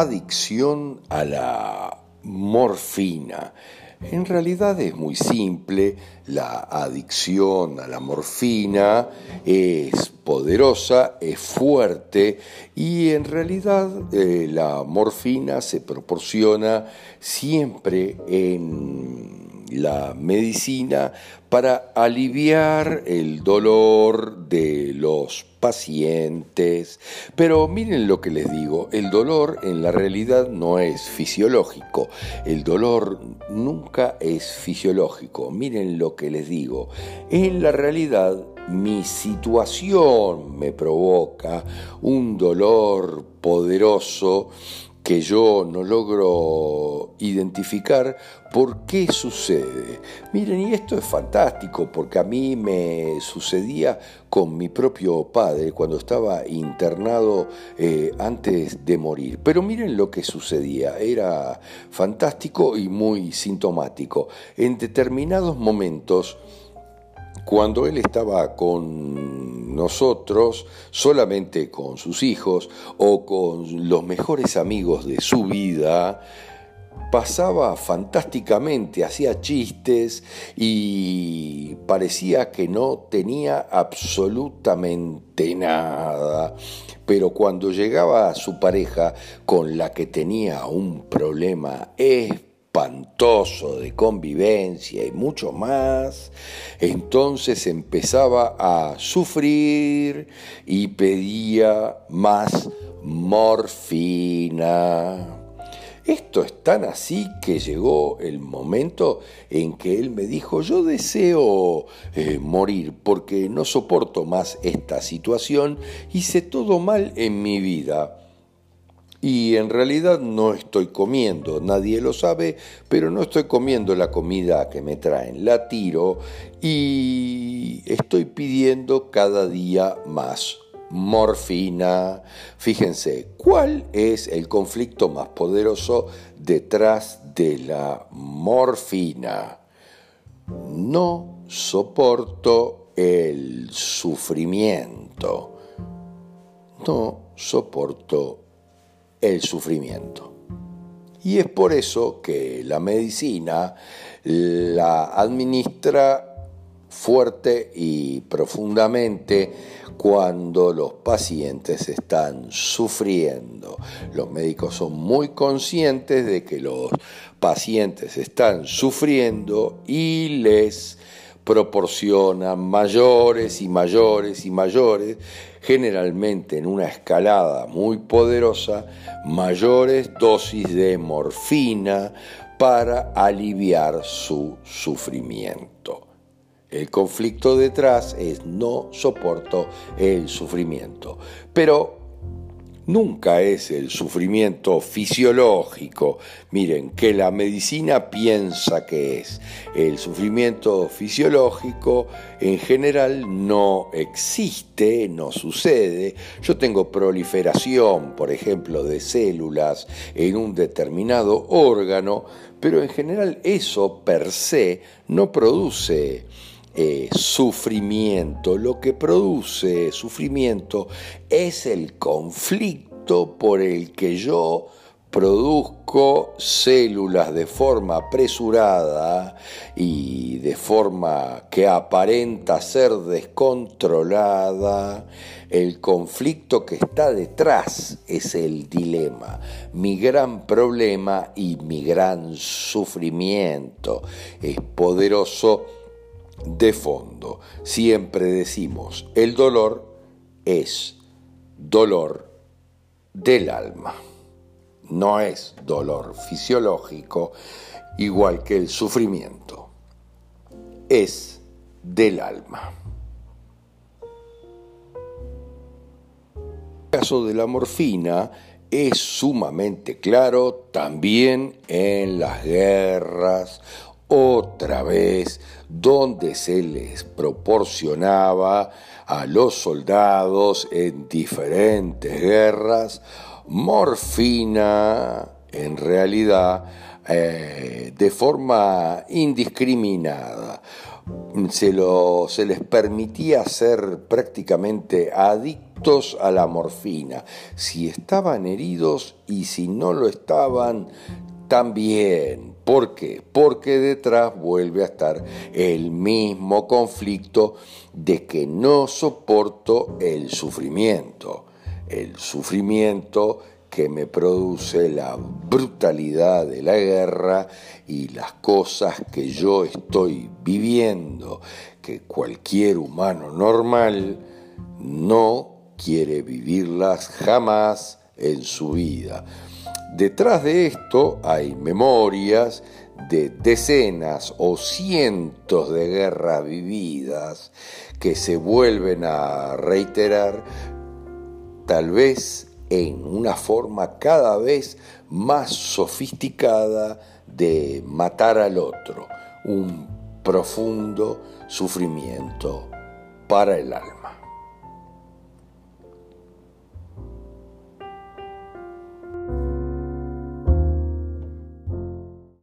adicción a la morfina. En realidad es muy simple, la adicción a la morfina es poderosa, es fuerte y en realidad eh, la morfina se proporciona siempre en la medicina para aliviar el dolor de los pacientes. Pero miren lo que les digo, el dolor en la realidad no es fisiológico, el dolor nunca es fisiológico. Miren lo que les digo, en la realidad mi situación me provoca un dolor poderoso que yo no logro identificar por qué sucede. Miren, y esto es fantástico porque a mí me sucedía con mi propio padre cuando estaba internado eh, antes de morir. Pero miren lo que sucedía, era fantástico y muy sintomático. En determinados momentos, cuando él estaba con nosotros, solamente con sus hijos o con los mejores amigos de su vida, pasaba fantásticamente, hacía chistes y parecía que no tenía absolutamente nada. Pero cuando llegaba su pareja con la que tenía un problema espantoso de convivencia y mucho más, entonces empezaba a sufrir y pedía más morfina. Esto es tan así que llegó el momento en que él me dijo, yo deseo eh, morir porque no soporto más esta situación, hice todo mal en mi vida. Y en realidad no estoy comiendo, nadie lo sabe, pero no estoy comiendo la comida que me traen, la tiro y estoy pidiendo cada día más morfina. Fíjense, ¿cuál es el conflicto más poderoso detrás de la morfina? No soporto el sufrimiento. No soporto el sufrimiento. Y es por eso que la medicina la administra fuerte y profundamente cuando los pacientes están sufriendo. Los médicos son muy conscientes de que los pacientes están sufriendo y les proporcionan mayores y mayores y mayores, generalmente en una escalada muy poderosa, mayores dosis de morfina para aliviar su sufrimiento. El conflicto detrás es no soporto el sufrimiento. Pero nunca es el sufrimiento fisiológico, miren, que la medicina piensa que es. El sufrimiento fisiológico en general no existe, no sucede. Yo tengo proliferación, por ejemplo, de células en un determinado órgano, pero en general eso per se no produce eh, sufrimiento. Lo que produce sufrimiento es el conflicto por el que yo produzco células de forma apresurada y de forma que aparenta ser descontrolada, el conflicto que está detrás es el dilema, mi gran problema y mi gran sufrimiento. Es poderoso de fondo. Siempre decimos, el dolor es dolor del alma. No es dolor fisiológico igual que el sufrimiento. Es del alma. El caso de la morfina es sumamente claro también en las guerras otra vez donde se les proporcionaba a los soldados en diferentes guerras morfina en realidad eh, de forma indiscriminada. Se, se les permitía ser prácticamente adictos a la morfina, si estaban heridos y si no lo estaban, también. ¿Por qué? Porque detrás vuelve a estar el mismo conflicto de que no soporto el sufrimiento. El sufrimiento que me produce la brutalidad de la guerra y las cosas que yo estoy viviendo, que cualquier humano normal no quiere vivirlas jamás en su vida. Detrás de esto hay memorias de decenas o cientos de guerras vividas que se vuelven a reiterar tal vez en una forma cada vez más sofisticada de matar al otro, un profundo sufrimiento para el alma.